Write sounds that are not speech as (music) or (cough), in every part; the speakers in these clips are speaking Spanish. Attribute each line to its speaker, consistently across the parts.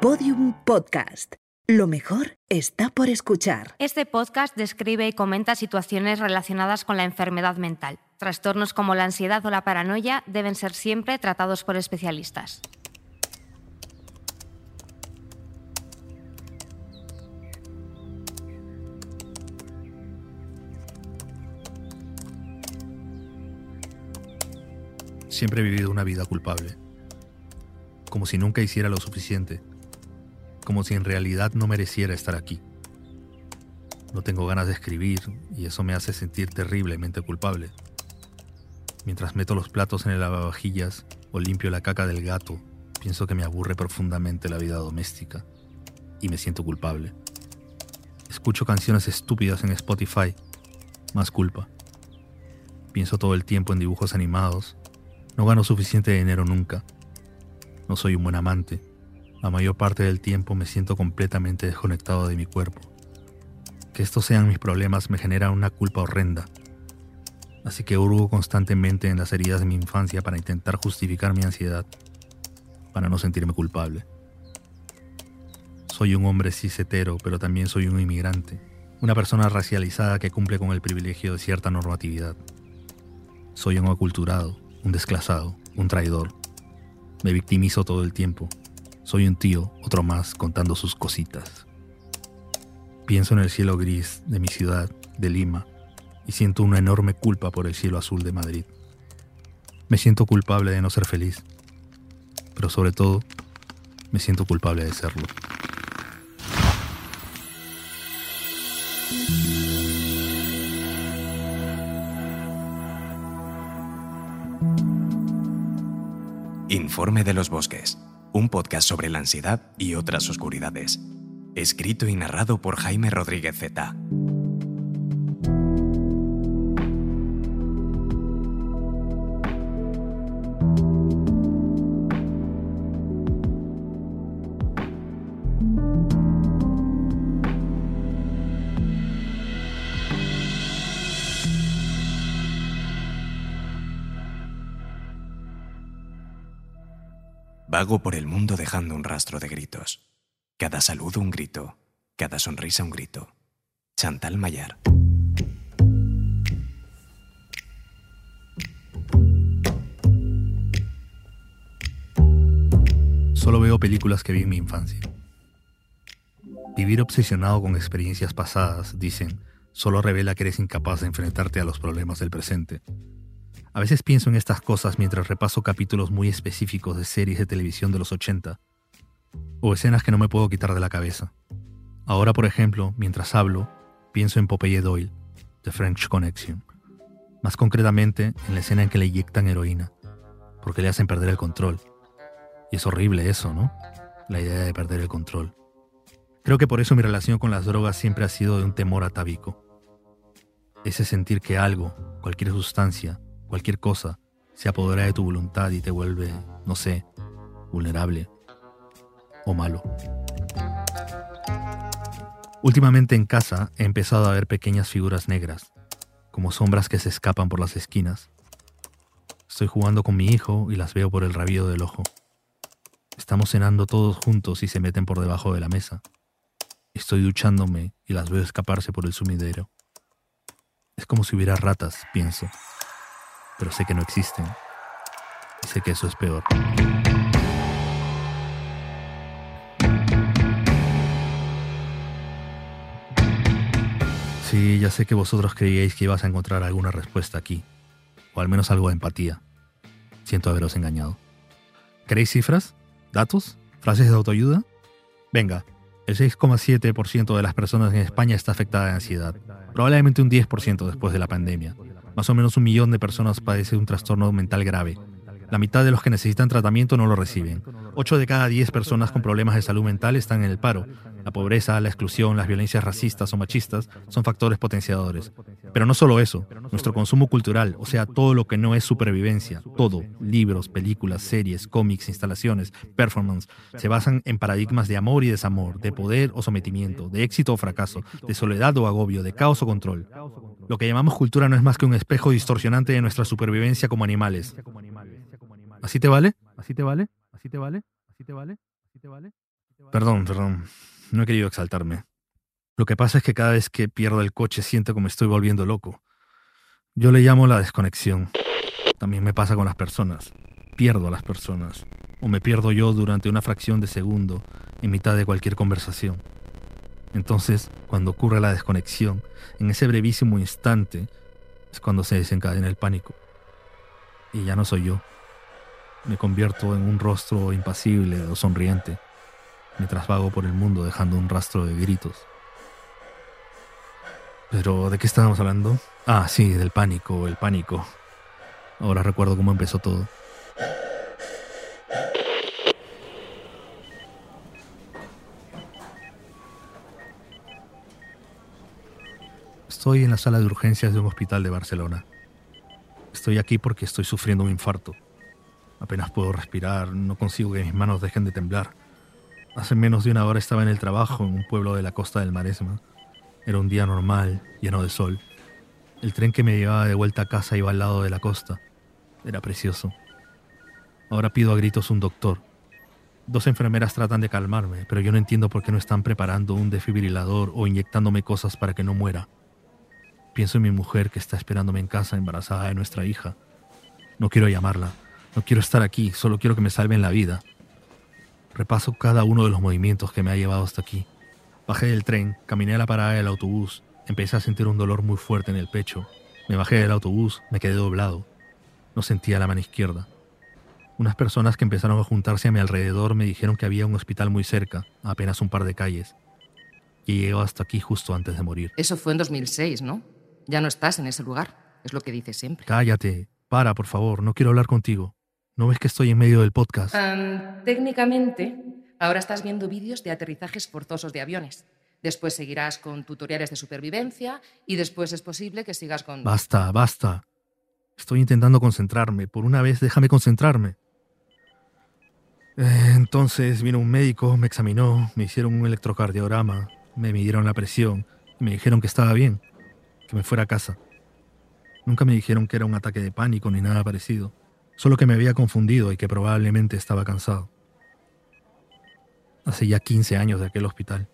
Speaker 1: Podium Podcast. Lo mejor está por escuchar.
Speaker 2: Este podcast describe y comenta situaciones relacionadas con la enfermedad mental. Trastornos como la ansiedad o la paranoia deben ser siempre tratados por especialistas.
Speaker 3: Siempre he vivido una vida culpable, como si nunca hiciera lo suficiente, como si en realidad no mereciera estar aquí. No tengo ganas de escribir y eso me hace sentir terriblemente culpable. Mientras meto los platos en el lavavajillas o limpio la caca del gato, pienso que me aburre profundamente la vida doméstica y me siento culpable. Escucho canciones estúpidas en Spotify, más culpa. Pienso todo el tiempo en dibujos animados no gano suficiente dinero nunca. No soy un buen amante. La mayor parte del tiempo me siento completamente desconectado de mi cuerpo. Que estos sean mis problemas me genera una culpa horrenda. Así que hurgo constantemente en las heridas de mi infancia para intentar justificar mi ansiedad, para no sentirme culpable. Soy un hombre cisetero, pero también soy un inmigrante, una persona racializada que cumple con el privilegio de cierta normatividad. Soy un aculturado, un desclasado, un traidor. Me victimizo todo el tiempo. Soy un tío, otro más, contando sus cositas. Pienso en el cielo gris de mi ciudad, de Lima, y siento una enorme culpa por el cielo azul de Madrid. Me siento culpable de no ser feliz, pero sobre todo, me siento culpable de serlo.
Speaker 4: Informe de los Bosques, un podcast sobre la ansiedad y otras oscuridades. Escrito y narrado por Jaime Rodríguez Z. Vago por el mundo dejando un rastro de gritos. Cada saludo un grito, cada sonrisa un grito. Chantal Mayar.
Speaker 3: Solo veo películas que vi en mi infancia. Vivir obsesionado con experiencias pasadas, dicen, solo revela que eres incapaz de enfrentarte a los problemas del presente a veces pienso en estas cosas mientras repaso capítulos muy específicos de series de televisión de los 80, o escenas que no me puedo quitar de la cabeza. Ahora, por ejemplo, mientras hablo, pienso en Popeye Doyle, The French Connection. Más concretamente, en la escena en que le inyectan heroína, porque le hacen perder el control. Y es horrible eso, ¿no? La idea de perder el control. Creo que por eso mi relación con las drogas siempre ha sido de un temor atávico. Ese sentir que algo, cualquier sustancia, cualquier cosa se apodera de tu voluntad y te vuelve, no sé, vulnerable o malo. Últimamente en casa he empezado a ver pequeñas figuras negras, como sombras que se escapan por las esquinas. Estoy jugando con mi hijo y las veo por el rabillo del ojo. Estamos cenando todos juntos y se meten por debajo de la mesa. Estoy duchándome y las veo escaparse por el sumidero. Es como si hubiera ratas, pienso pero sé que no existen. Y sé que eso es peor. Sí, ya sé que vosotros creíais que ibas a encontrar alguna respuesta aquí, o al menos algo de empatía. Siento haberos engañado. ¿Queréis cifras? ¿Datos? ¿Frases de autoayuda? Venga, el 6,7% de las personas en España está afectada de ansiedad, probablemente un 10% después de la pandemia. Más o menos un millón de personas padecen un trastorno mental grave. La mitad de los que necesitan tratamiento no lo reciben. 8 de cada 10 personas con problemas de salud mental están en el paro. La pobreza, la exclusión, las violencias racistas o machistas son factores potenciadores. Pero no solo eso, nuestro consumo cultural, o sea, todo lo que no es supervivencia, todo, libros, películas, series, cómics, instalaciones, performance, se basan en paradigmas de amor y desamor, de poder o sometimiento, de éxito o fracaso, de soledad o agobio, de caos o control. Lo que llamamos cultura no es más que un espejo distorsionante de nuestra supervivencia como animales. ¿Así te vale? ¿Así te vale? ¿Así te vale? ¿Así te vale? ¿Así te vale? Perdón, perdón. No he querido exaltarme. Lo que pasa es que cada vez que pierdo el coche siento me estoy volviendo loco. Yo le llamo la desconexión. También me pasa con las personas. Pierdo a las personas. O me pierdo yo durante una fracción de segundo en mitad de cualquier conversación. Entonces, cuando ocurre la desconexión, en ese brevísimo instante, es cuando se desencadena el pánico. Y ya no soy yo. Me convierto en un rostro impasible o sonriente, mientras vago por el mundo dejando un rastro de gritos. Pero, ¿de qué estábamos hablando? Ah, sí, del pánico, el pánico. Ahora recuerdo cómo empezó todo. Estoy en la sala de urgencias de un hospital de Barcelona. Estoy aquí porque estoy sufriendo un infarto. Apenas puedo respirar, no consigo que mis manos dejen de temblar. Hace menos de una hora estaba en el trabajo en un pueblo de la costa del Maresma. Era un día normal, lleno de sol. El tren que me llevaba de vuelta a casa iba al lado de la costa. Era precioso. Ahora pido a gritos un doctor. Dos enfermeras tratan de calmarme, pero yo no entiendo por qué no están preparando un desfibrilador o inyectándome cosas para que no muera. Pienso en mi mujer que está esperándome en casa embarazada de nuestra hija. No quiero llamarla, no quiero estar aquí, solo quiero que me salven la vida. Repaso cada uno de los movimientos que me ha llevado hasta aquí. Bajé del tren, caminé a la parada del autobús, empecé a sentir un dolor muy fuerte en el pecho. Me bajé del autobús, me quedé doblado. No sentía la mano izquierda. Unas personas que empezaron a juntarse a mi alrededor me dijeron que había un hospital muy cerca, a apenas un par de calles. Y llegó hasta aquí justo antes de morir.
Speaker 5: Eso fue en 2006, ¿no? Ya no estás en ese lugar, es lo que dices siempre.
Speaker 3: Cállate, para, por favor, no quiero hablar contigo. ¿No ves que estoy en medio del podcast?
Speaker 5: técnicamente, ahora estás viendo vídeos de aterrizajes forzosos de aviones. Después seguirás con tutoriales de supervivencia y después es posible que sigas con...
Speaker 3: Basta, basta. Estoy intentando concentrarme. Por una vez, déjame concentrarme. Eh, entonces vino un médico, me examinó, me hicieron un electrocardiograma, me midieron la presión y me dijeron que estaba bien, que me fuera a casa. Nunca me dijeron que era un ataque de pánico ni nada parecido, solo que me había confundido y que probablemente estaba cansado. Hace ya 15 años de aquel hospital.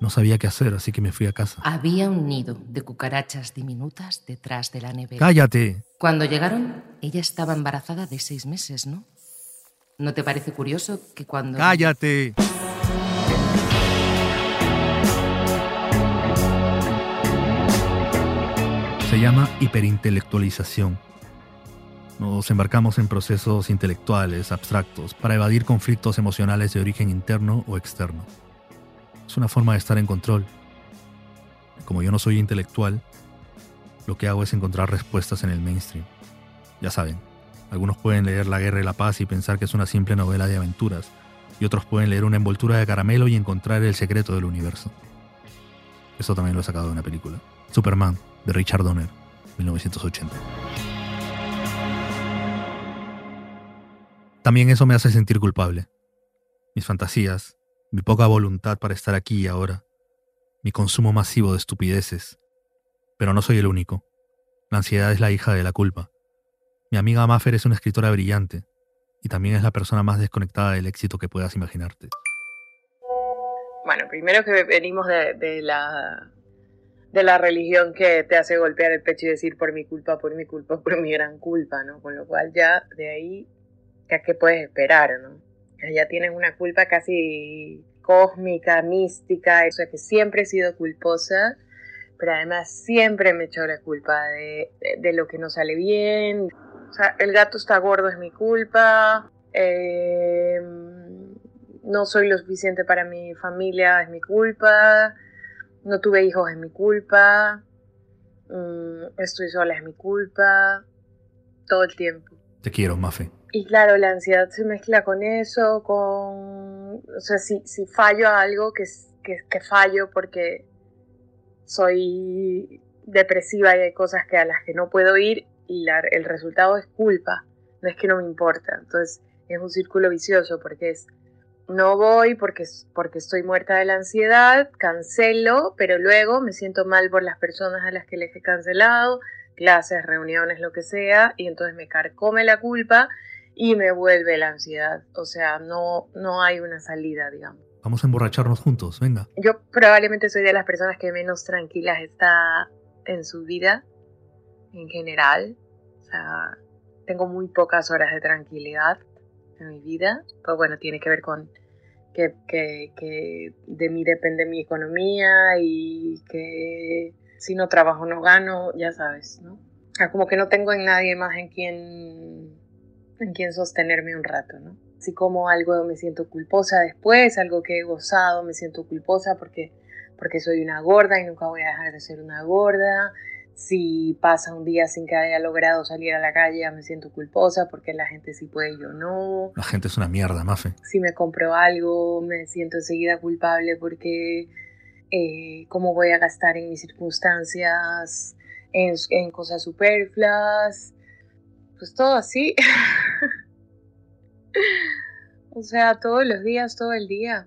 Speaker 3: No sabía qué hacer, así que me fui a casa.
Speaker 5: Había un nido de cucarachas diminutas detrás de la nevera.
Speaker 3: ¡Cállate!
Speaker 5: Cuando llegaron, ella estaba embarazada de seis meses, ¿no? ¿No te parece curioso que cuando...
Speaker 3: ¡Cállate! Se llama hiperintelectualización. Nos embarcamos en procesos intelectuales, abstractos, para evadir conflictos emocionales de origen interno o externo. Es una forma de estar en control. Como yo no soy intelectual, lo que hago es encontrar respuestas en el mainstream. Ya saben, algunos pueden leer La Guerra y la Paz y pensar que es una simple novela de aventuras, y otros pueden leer una envoltura de caramelo y encontrar el secreto del universo. Eso también lo he sacado de una película. Superman, de Richard Donner, 1980. También eso me hace sentir culpable. Mis fantasías, mi poca voluntad para estar aquí y ahora, mi consumo masivo de estupideces. Pero no soy el único. La ansiedad es la hija de la culpa. Mi amiga Maffer es una escritora brillante y también es la persona más desconectada del éxito que puedas imaginarte.
Speaker 6: Bueno, primero que venimos de, la de la religión que te hace golpear el pecho y decir por mi culpa, por mi culpa, por mi gran culpa, ¿no? Con lo cual ya de ahí, ¿qué puedes esperar, no? Ya tienes una culpa casi cósmica, mística, o sea que siempre he sido culposa, pero además siempre me echo la culpa de, lo que no sale bien. O sea, el gato está gordo es mi culpa, em, no soy lo suficiente para mi familia es mi culpa, no tuve hijos es mi culpa, mm, estoy sola es mi culpa, todo el tiempo.
Speaker 3: Te quiero, Mafe.
Speaker 6: Y claro, la ansiedad se mezcla con eso, con... O sea, si, si fallo a algo, que, que, fallo porque soy depresiva y hay cosas que a las que no puedo ir y el resultado es culpa, no es que no me importa. Entonces es un círculo vicioso porque es no voy porque, porque estoy muerta de la ansiedad, cancelo, pero luego me siento mal por las personas a las que les he cancelado, clases, reuniones, lo que sea, y entonces me carcome la culpa y me vuelve la ansiedad. O sea, no, no hay una salida, digamos.
Speaker 3: Vamos a emborracharnos juntos, venga.
Speaker 6: Yo probablemente soy de las personas que menos tranquilas está en su vida, en general. O sea, tengo muy pocas horas de tranquilidad en mi vida. Pues bueno, tiene que ver con que, que, que de mí depende mi economía y que si no trabajo no gano, ya sabes, ¿no? como que no tengo en nadie más en quien, en quien sostenerme un rato, ¿no? Si como algo me siento culposa después, algo que he gozado me siento culposa porque, porque soy una gorda y nunca voy a dejar de ser una gorda. Si pasa un día sin que haya logrado salir a la calle, me siento culposa porque la gente sí puede y yo no.
Speaker 3: La gente es una mierda, Mafe.
Speaker 6: Si me compro algo, me siento enseguida culpable porque eh, cómo voy a gastar en mis circunstancias en, cosas superfluas, pues todo así. (laughs) (laughs) o sea, todos los días, todo el día.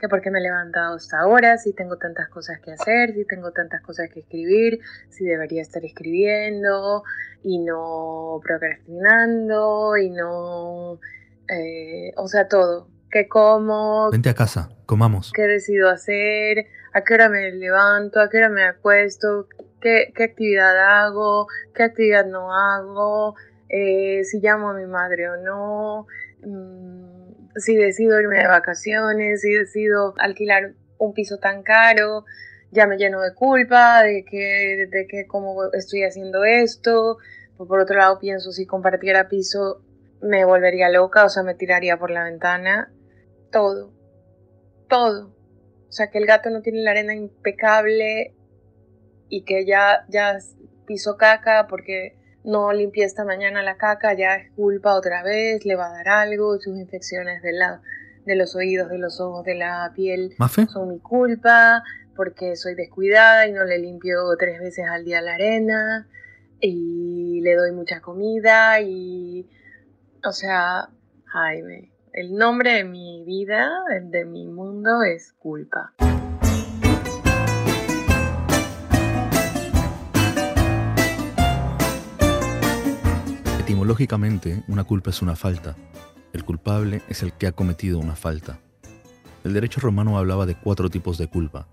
Speaker 6: Que porque me he levantado hasta ahora, si tengo tantas cosas que hacer, si tengo tantas cosas que escribir, si debería estar escribiendo y no procrastinando y no... Eh, o sea, todo. ¿Qué como?
Speaker 3: Vente a casa, comamos.
Speaker 6: ¿Qué decido hacer? ¿A qué hora me levanto? ¿A qué hora me acuesto? qué, actividad hago, qué actividad no hago, eh, si llamo a mi madre o no, mm, si decido irme de vacaciones, si decido alquilar un piso tan caro, ya me lleno de culpa de que, de que cómo estoy haciendo esto. Por otro lado pienso si compartiera piso me volvería loca, o sea, me tiraría por la ventana. Todo, todo. O sea, que el gato no tiene la arena impecable, y que ya, ya pisó caca porque no limpié esta mañana la caca, ya es culpa otra vez, le va a dar algo, sus infecciones de, la, de los oídos, de los ojos, de la piel son mi culpa, porque soy descuidada y no le limpio tres veces al día la arena y le doy mucha comida y, o sea, Jaime, el nombre de mi vida, de mi mundo es culpa.
Speaker 3: Etimológicamente, una culpa es una falta. El culpable es el que ha cometido una falta. El derecho romano hablaba de cuatro tipos de culpa,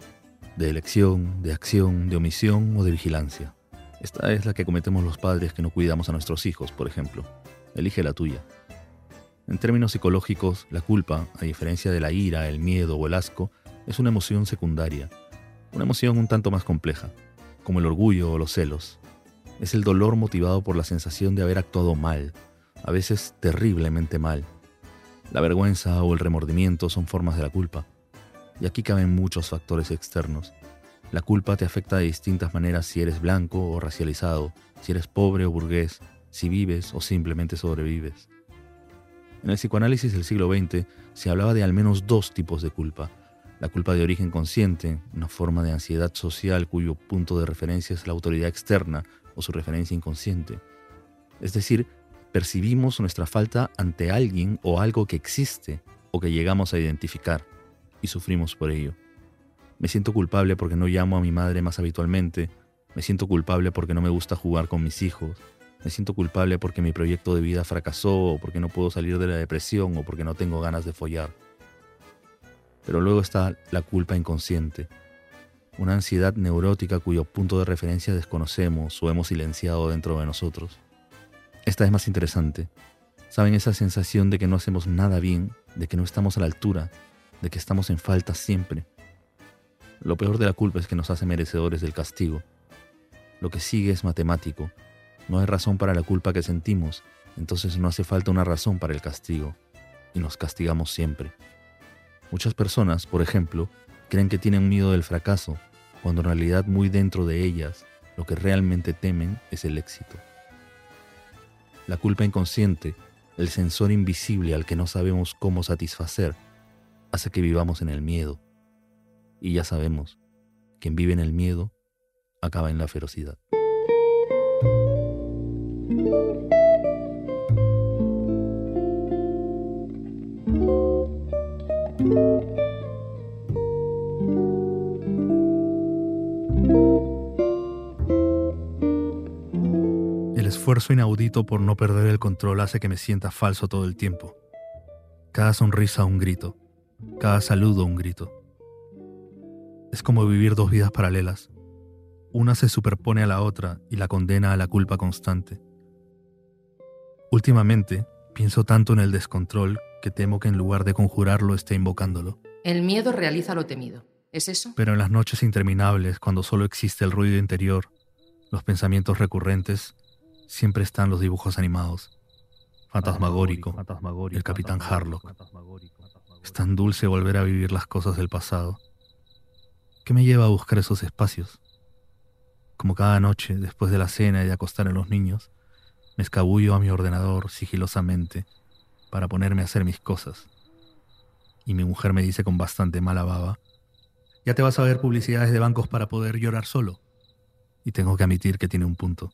Speaker 3: de elección, de acción, de omisión o de vigilancia. Esta es la que cometemos los padres que no cuidamos a nuestros hijos, por ejemplo. Elige la tuya. En términos psicológicos, la culpa, a diferencia de la ira, el miedo o el asco, es una emoción secundaria, una emoción un tanto más compleja, como el orgullo o los celos, es el dolor motivado por la sensación de haber actuado mal, a veces terriblemente mal. La vergüenza o el remordimiento son formas de la culpa. Y aquí caben muchos factores externos. La culpa te afecta de distintas maneras si eres blanco o racializado, si eres pobre o burgués, si vives o simplemente sobrevives. En el psicoanálisis del siglo XX se hablaba de al menos dos tipos de culpa. La culpa de origen consciente, una forma de ansiedad social cuyo punto de referencia es la autoridad externa, o su referencia inconsciente. Es decir, percibimos nuestra falta ante alguien o algo que existe o que llegamos a identificar y sufrimos por ello. Me siento culpable porque no llamo a mi madre más habitualmente, me siento culpable porque no me gusta jugar con mis hijos, me siento culpable porque mi proyecto de vida fracasó o porque no puedo salir de la depresión o porque no tengo ganas de follar. Pero luego está la culpa inconsciente, una ansiedad neurótica cuyo punto de referencia desconocemos o hemos silenciado dentro de nosotros. Esta es más interesante. ¿Saben esa sensación de que no hacemos nada bien, de que no estamos a la altura, de que estamos en falta siempre? Lo peor de la culpa es que nos hace merecedores del castigo. Lo que sigue es matemático. No hay razón para la culpa que sentimos, entonces no hace falta una razón para el castigo, y nos castigamos siempre. Muchas personas, por ejemplo, Creen que tienen miedo del fracaso, cuando en realidad muy dentro de ellas lo que realmente temen es el éxito. La culpa inconsciente, el sensor invisible al que no sabemos cómo satisfacer, hace que vivamos en el miedo. Y ya sabemos, quien vive en el miedo acaba en la ferocidad. Esfuerzo inaudito por no perder el control hace que me sienta falso todo el tiempo. Cada sonrisa un grito, cada saludo un grito. Es como vivir dos vidas paralelas. Una se superpone a la otra y la condena a la culpa constante. Últimamente, pienso tanto en el descontrol que temo que en lugar de conjurarlo esté invocándolo.
Speaker 5: El miedo realiza lo temido. ¿Es eso?
Speaker 3: Pero en las noches interminables, cuando solo existe el ruido interior, los pensamientos recurrentes, siempre están los dibujos animados fantasmagórico, el capitán Harlock. Es tan dulce volver a vivir las cosas del pasado. ¿Qué me lleva a buscar esos espacios? Como cada noche, después de la cena y de acostar a los niños, me escabullo a mi ordenador sigilosamente para ponerme a hacer mis cosas. Y mi mujer me dice con bastante mala baba, ya te vas a ver publicidades de bancos para poder llorar solo. Y tengo que admitir que tiene un punto.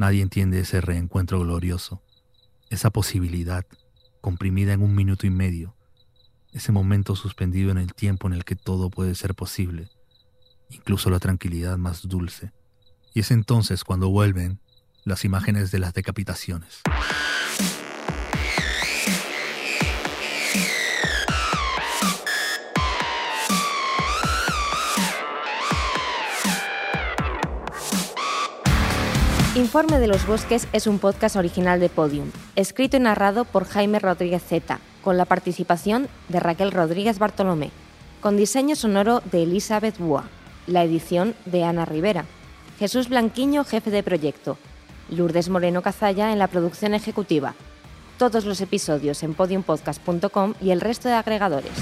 Speaker 3: Nadie entiende ese reencuentro glorioso esa posibilidad comprimida en un minuto y medio, ese momento suspendido en el tiempo en el que todo puede ser posible, incluso la tranquilidad más dulce. Y es entonces cuando vuelven las imágenes de las decapitaciones.
Speaker 2: Informe de los Bosques es un podcast original de Podium, escrito y narrado por Jaime Rodríguez Z, con la participación de Raquel Rodríguez Bartolomé, con diseño sonoro de Elizabeth Bua, la edición de Ana Rivera, Jesús Blanquiño, jefe de proyecto, Lourdes Moreno Cazalla en la producción ejecutiva. Todos los episodios en podiumpodcast.com y el resto de agregadores.